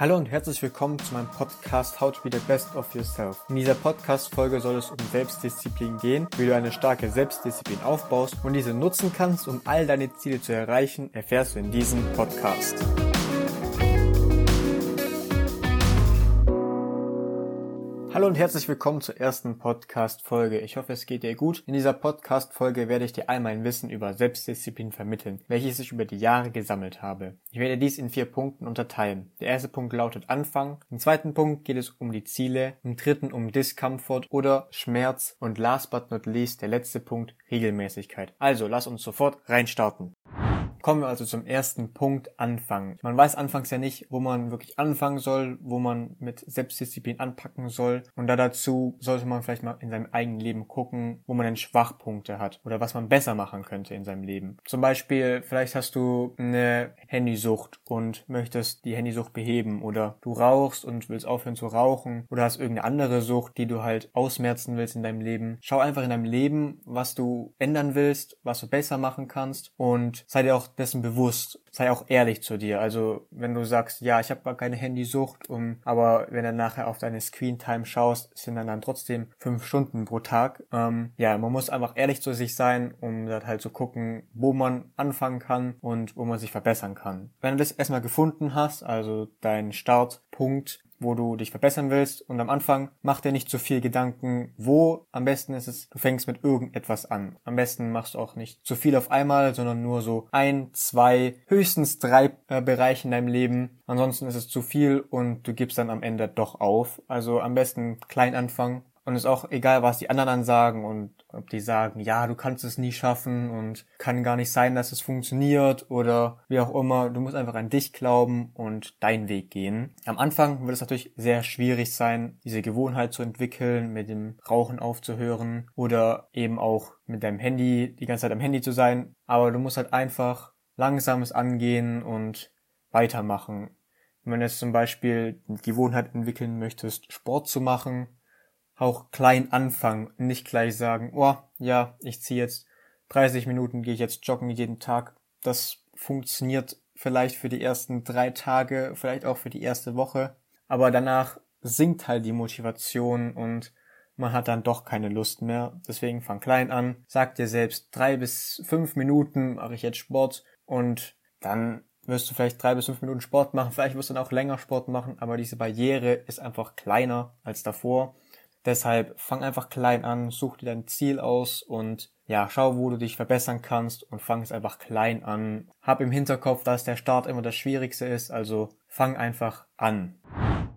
Hallo und herzlich willkommen zu meinem Podcast How to be the best of yourself. In dieser Podcast-Folge soll es um Selbstdisziplin gehen, wie du eine starke Selbstdisziplin aufbaust und diese nutzen kannst, um all deine Ziele zu erreichen, erfährst du in diesem Podcast. Hallo und herzlich willkommen zur ersten Podcast-Folge. Ich hoffe, es geht dir gut. In dieser Podcast-Folge werde ich dir all mein Wissen über Selbstdisziplin vermitteln, welches ich über die Jahre gesammelt habe. Ich werde dies in vier Punkten unterteilen. Der erste Punkt lautet Anfang, im zweiten Punkt geht es um die Ziele, im dritten um Discomfort oder Schmerz und last but not least der letzte Punkt Regelmäßigkeit. Also lass uns sofort reinstarten. Kommen wir also zum ersten Punkt, Anfangen. Man weiß anfangs ja nicht, wo man wirklich anfangen soll, wo man mit Selbstdisziplin anpacken soll. Und da dazu sollte man vielleicht mal in seinem eigenen Leben gucken, wo man denn Schwachpunkte hat oder was man besser machen könnte in seinem Leben. Zum Beispiel, vielleicht hast du eine Handysucht und möchtest die Handysucht beheben oder du rauchst und willst aufhören zu rauchen oder hast irgendeine andere Sucht, die du halt ausmerzen willst in deinem Leben. Schau einfach in deinem Leben, was du ändern willst, was du besser machen kannst und sei dir auch dessen bewusst. Sei auch ehrlich zu dir. Also wenn du sagst, ja, ich habe gar keine Handysucht, um, aber wenn du nachher auf deine Screentime schaust, sind dann, dann trotzdem fünf Stunden pro Tag. Ähm, ja, man muss einfach ehrlich zu sich sein, um dann halt zu gucken, wo man anfangen kann und wo man sich verbessern kann. Wenn du das erstmal gefunden hast, also dein Startpunkt, wo du dich verbessern willst. Und am Anfang mach dir nicht zu viel Gedanken, wo. Am besten ist es, du fängst mit irgendetwas an. Am besten machst du auch nicht zu viel auf einmal, sondern nur so ein, zwei, höchstens drei äh, Bereiche in deinem Leben. Ansonsten ist es zu viel und du gibst dann am Ende doch auf. Also am besten klein anfangen und ist auch egal, was die anderen dann sagen und ob die sagen, ja, du kannst es nie schaffen und kann gar nicht sein, dass es funktioniert oder wie auch immer. Du musst einfach an dich glauben und deinen Weg gehen. Am Anfang wird es natürlich sehr schwierig sein, diese Gewohnheit zu entwickeln, mit dem Rauchen aufzuhören oder eben auch mit deinem Handy, die ganze Zeit am Handy zu sein. Aber du musst halt einfach langsames angehen und weitermachen. Wenn du jetzt zum Beispiel die Gewohnheit entwickeln möchtest, Sport zu machen, auch klein anfangen, nicht gleich sagen, oh, ja, ich ziehe jetzt 30 Minuten, gehe ich jetzt joggen jeden Tag. Das funktioniert vielleicht für die ersten drei Tage, vielleicht auch für die erste Woche, aber danach sinkt halt die Motivation und man hat dann doch keine Lust mehr. Deswegen fang klein an, sag dir selbst, drei bis fünf Minuten mache ich jetzt Sport und dann wirst du vielleicht drei bis fünf Minuten Sport machen, vielleicht wirst du dann auch länger Sport machen, aber diese Barriere ist einfach kleiner als davor Deshalb fang einfach klein an, such dir dein Ziel aus und ja, schau, wo du dich verbessern kannst und fang es einfach klein an. Hab im Hinterkopf, dass der Start immer das Schwierigste ist, also fang einfach an.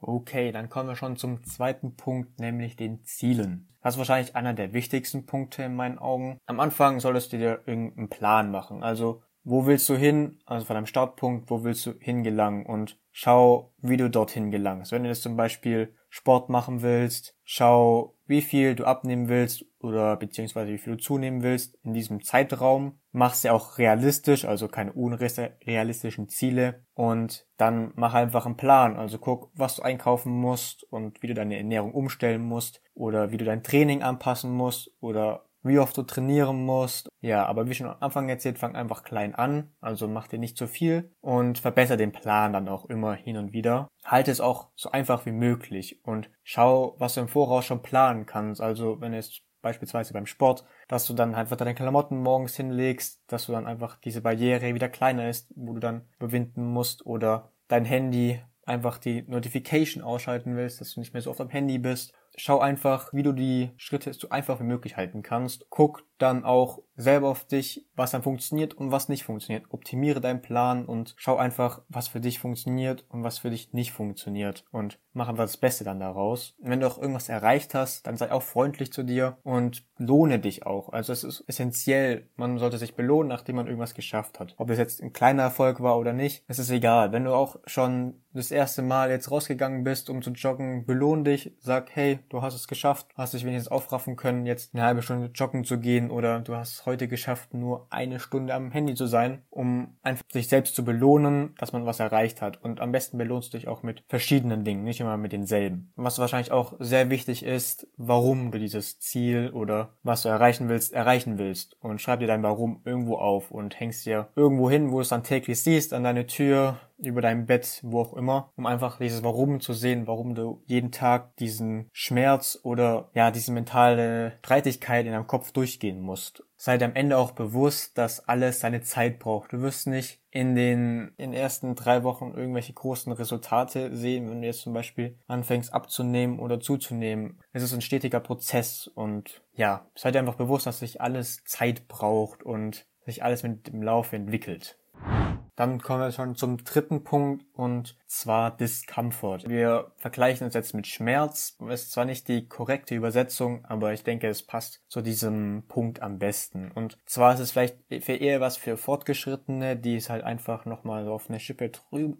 Okay, dann kommen wir schon zum zweiten Punkt, nämlich den Zielen. Das ist wahrscheinlich einer der wichtigsten Punkte in meinen Augen. Am Anfang solltest du dir irgendeinen Plan machen. Also, wo willst du hin? Also von deinem Startpunkt, wo willst du hingelangen? Und schau, wie du dorthin gelangst. Wenn du jetzt zum Beispiel Sport machen willst, schau, wie viel du abnehmen willst oder beziehungsweise wie viel du zunehmen willst in diesem Zeitraum. Mach's ja auch realistisch, also keine unrealistischen Ziele und dann mach einfach einen Plan. Also guck, was du einkaufen musst und wie du deine Ernährung umstellen musst oder wie du dein Training anpassen musst oder wie oft du trainieren musst. Ja, aber wie schon am Anfang erzählt, fang einfach klein an, also mach dir nicht zu viel und verbessere den Plan dann auch immer hin und wieder. Halte es auch so einfach wie möglich und schau, was du im Voraus schon planen kannst. Also wenn es beispielsweise beim Sport, dass du dann einfach deine Klamotten morgens hinlegst, dass du dann einfach diese Barriere wieder kleiner ist, wo du dann überwinden musst oder dein Handy einfach die Notification ausschalten willst, dass du nicht mehr so oft am Handy bist schau einfach, wie du die Schritte so einfach wie möglich halten kannst. Guck dann auch selber auf dich, was dann funktioniert und was nicht funktioniert. Optimiere deinen Plan und schau einfach, was für dich funktioniert und was für dich nicht funktioniert und mach einfach das Beste dann daraus. Und wenn du auch irgendwas erreicht hast, dann sei auch freundlich zu dir und lohne dich auch. Also es ist essentiell, man sollte sich belohnen, nachdem man irgendwas geschafft hat. Ob es jetzt ein kleiner Erfolg war oder nicht, es ist egal. Wenn du auch schon das erste Mal jetzt rausgegangen bist, um zu joggen, belohn dich, sag, hey, du hast es geschafft, hast dich wenigstens aufraffen können, jetzt eine halbe Stunde joggen zu gehen oder du hast heute geschafft, nur eine Stunde am Handy zu sein, um einfach sich selbst zu belohnen, dass man was erreicht hat. Und am besten belohnst du dich auch mit verschiedenen Dingen, nicht immer mit denselben. Was wahrscheinlich auch sehr wichtig ist, warum du dieses Ziel oder was du erreichen willst, erreichen willst. Und schreib dir dein Warum irgendwo auf und hängst dir irgendwo hin, wo du es dann täglich siehst, an deine Tür, über dein Bett, wo auch immer, um einfach dieses Warum zu sehen, warum du jeden Tag diesen Schmerz oder ja, diese mentale Streitigkeit in deinem Kopf durchgehen musst. Sei dir am Ende auch bewusst, dass alles seine Zeit braucht. Du wirst nicht in den, in den ersten drei Wochen irgendwelche großen Resultate sehen, wenn du jetzt zum Beispiel anfängst abzunehmen oder zuzunehmen. Es ist ein stetiger Prozess und ja, sei dir einfach bewusst, dass sich alles Zeit braucht und sich alles mit dem Laufe entwickelt. Dann kommen wir schon zum dritten Punkt und zwar Discomfort. Wir vergleichen es jetzt mit Schmerz. Ist zwar nicht die korrekte Übersetzung, aber ich denke, es passt zu diesem Punkt am besten. Und zwar ist es vielleicht für eher was für Fortgeschrittene, die es halt einfach nochmal auf eine Schippe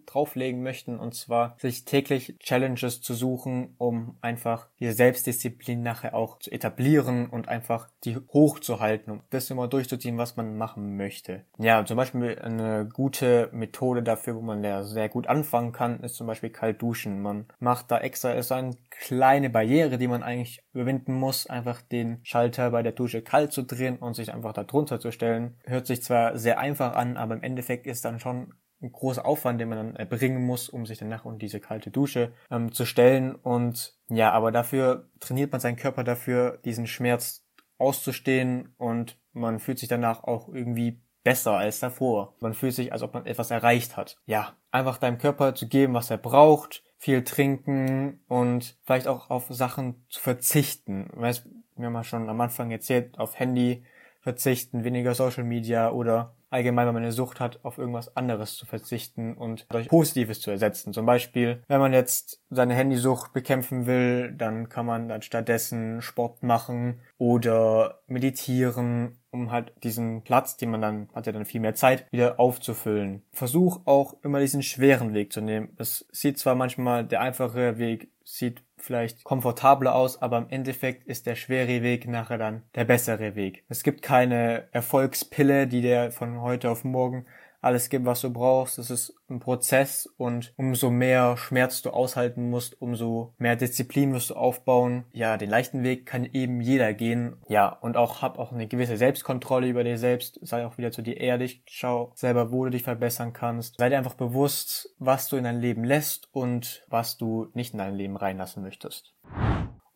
drauflegen möchten. Und zwar sich täglich Challenges zu suchen, um einfach die Selbstdisziplin nachher auch zu etablieren und einfach die hochzuhalten, um das immer durchzuziehen, was man machen möchte. Ja, zum Beispiel eine gute Methode dafür, wo man da sehr gut anfangen kann, ist zum Beispiel kalt duschen. Man macht da extra, ist eine kleine Barriere, die man eigentlich überwinden muss, einfach den Schalter bei der Dusche kalt zu drehen und sich einfach da drunter zu stellen. Hört sich zwar sehr einfach an, aber im Endeffekt ist dann schon ein großer Aufwand, den man dann erbringen muss, um sich danach unter diese kalte Dusche ähm, zu stellen. Und ja, aber dafür trainiert man seinen Körper dafür, diesen Schmerz auszustehen und man fühlt sich danach auch irgendwie besser als davor. Man fühlt sich, als ob man etwas erreicht hat. Ja, einfach deinem Körper zu geben, was er braucht, viel trinken und vielleicht auch auf Sachen zu verzichten. Weißt, mir haben schon am Anfang erzählt, auf Handy verzichten, weniger Social Media oder allgemein, wenn man eine Sucht hat, auf irgendwas anderes zu verzichten und durch Positives zu ersetzen. Zum Beispiel, wenn man jetzt seine Handysucht bekämpfen will, dann kann man dann stattdessen Sport machen oder meditieren um halt diesen Platz, den man dann, hat ja dann viel mehr Zeit, wieder aufzufüllen. Versuch auch immer diesen schweren Weg zu nehmen. Es sieht zwar manchmal der einfache Weg, sieht vielleicht komfortabler aus, aber im Endeffekt ist der schwere Weg nachher dann der bessere Weg. Es gibt keine Erfolgspille, die dir von heute auf morgen alles gibt, was du brauchst. Es ist ein Prozess und umso mehr Schmerz du aushalten musst, umso mehr Disziplin wirst du aufbauen. Ja, den leichten Weg kann eben jeder gehen. Ja, und auch hab auch eine gewisse Selbstkontrolle über dir selbst. Sei auch wieder zu dir ehrlich. Schau selber, wo du dich verbessern kannst. Sei dir einfach bewusst, was du in dein Leben lässt und was du nicht in dein Leben reinlassen möchtest.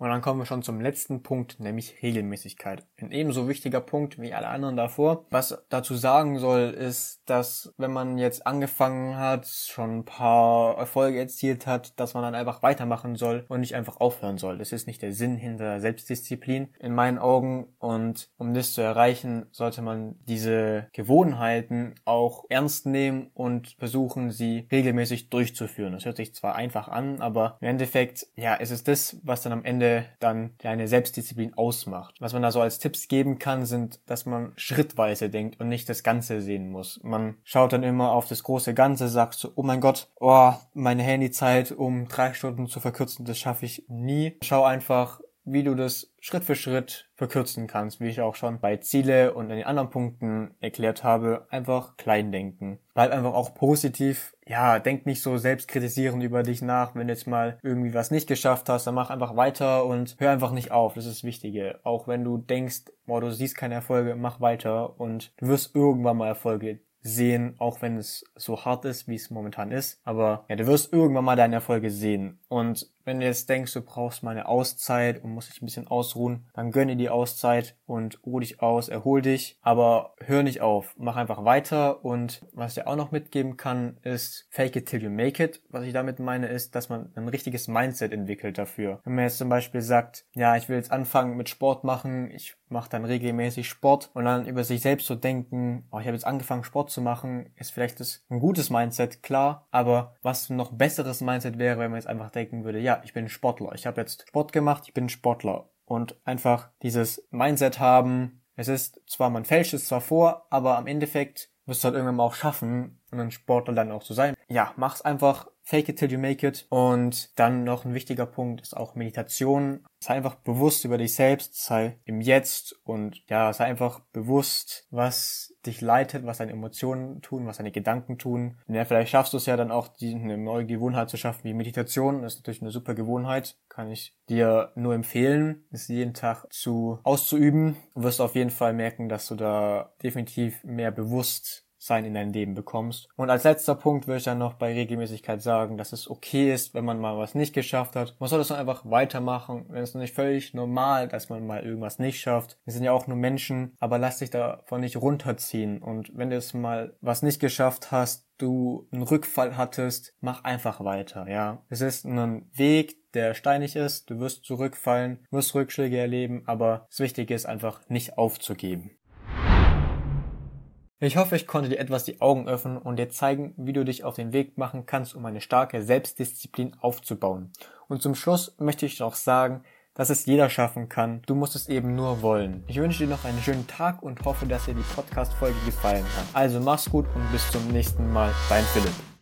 Und dann kommen wir schon zum letzten Punkt, nämlich Regelmäßigkeit. Ein ebenso wichtiger Punkt wie alle anderen davor. Was dazu sagen soll, ist, dass wenn man jetzt angefangen hat, schon ein paar Erfolge erzielt hat, dass man dann einfach weitermachen soll und nicht einfach aufhören soll. Das ist nicht der Sinn hinter Selbstdisziplin in meinen Augen. Und um das zu erreichen, sollte man diese Gewohnheiten auch ernst nehmen und versuchen, sie regelmäßig durchzuführen. Das hört sich zwar einfach an, aber im Endeffekt, ja, ist es das, was dann am Ende dann deine Selbstdisziplin ausmacht. Was man da so als Tipps geben kann, sind, dass man schrittweise denkt und nicht das Ganze sehen muss. Man schaut dann immer auf das große Ganze, sagt so, oh mein Gott, oh, meine Handyzeit um drei Stunden zu verkürzen, das schaffe ich nie. Schau einfach, wie du das Schritt für Schritt verkürzen kannst, wie ich auch schon bei Ziele und in den anderen Punkten erklärt habe, einfach klein denken. Bleib einfach auch positiv. Ja, denk nicht so selbstkritisierend über dich nach, wenn du jetzt mal irgendwie was nicht geschafft hast, dann mach einfach weiter und hör einfach nicht auf. Das ist das Wichtige. Auch wenn du denkst, boah, du siehst keine Erfolge, mach weiter und du wirst irgendwann mal Erfolge sehen, auch wenn es so hart ist, wie es momentan ist. Aber ja, du wirst irgendwann mal deine Erfolge sehen. Und wenn du jetzt denkst, du brauchst mal eine Auszeit und musst dich ein bisschen ausruhen, dann gönne die Auszeit und ruh dich aus, erhol dich, aber hör nicht auf, mach einfach weiter und was ich dir auch noch mitgeben kann, ist fake it till you make it. Was ich damit meine, ist, dass man ein richtiges Mindset entwickelt dafür. Wenn man jetzt zum Beispiel sagt, ja, ich will jetzt anfangen mit Sport machen, ich mache dann regelmäßig Sport und dann über sich selbst zu so denken, oh, ich habe jetzt angefangen Sport zu machen, ist vielleicht das ein gutes Mindset, klar, aber was noch besseres Mindset wäre, wenn man jetzt einfach denken würde, ja, ich bin Sportler. Ich habe jetzt Sport gemacht, ich bin Sportler. Und einfach dieses Mindset haben, es ist zwar, man fälscht es zwar vor, aber am Endeffekt wirst du halt irgendwann mal auch schaffen, ein Sportler dann auch zu sein. Ja, mach's einfach, fake it till you make it. Und dann noch ein wichtiger Punkt ist auch Meditation. Sei einfach bewusst über dich selbst, sei im Jetzt und ja, sei einfach bewusst, was dich leitet, was deine Emotionen tun, was deine Gedanken tun. Ja, vielleicht schaffst du es ja dann auch, die, eine neue Gewohnheit zu schaffen wie Meditation. Das ist natürlich eine super Gewohnheit. Kann ich dir nur empfehlen, es jeden Tag zu auszuüben. Du wirst auf jeden Fall merken, dass du da definitiv mehr bewusst Selbstbewusstsein in dein Leben bekommst. Und als letzter Punkt würde ich dann noch bei Regelmäßigkeit sagen, dass es okay ist, wenn man mal was nicht geschafft hat. Man soll das dann einfach weitermachen. Es ist nicht völlig normal, dass man mal irgendwas nicht schafft. Wir sind ja auch nur Menschen, aber lass dich davon nicht runterziehen. Und wenn du es mal was nicht geschafft hast, du einen Rückfall hattest, mach einfach weiter, ja. Es ist ein Weg, der steinig ist, du wirst zurückfallen, wirst Rückschläge erleben, aber das Wichtige ist einfach nicht aufzugeben. Ich hoffe, ich konnte dir etwas die Augen öffnen und dir zeigen, wie du dich auf den Weg machen kannst, um eine starke Selbstdisziplin aufzubauen. Und zum Schluss möchte ich noch sagen, dass es jeder schaffen kann. Du musst es eben nur wollen. Ich wünsche dir noch einen schönen Tag und hoffe, dass dir die Podcast-Folge gefallen hat. Also mach's gut und bis zum nächsten Mal. Dein Philipp.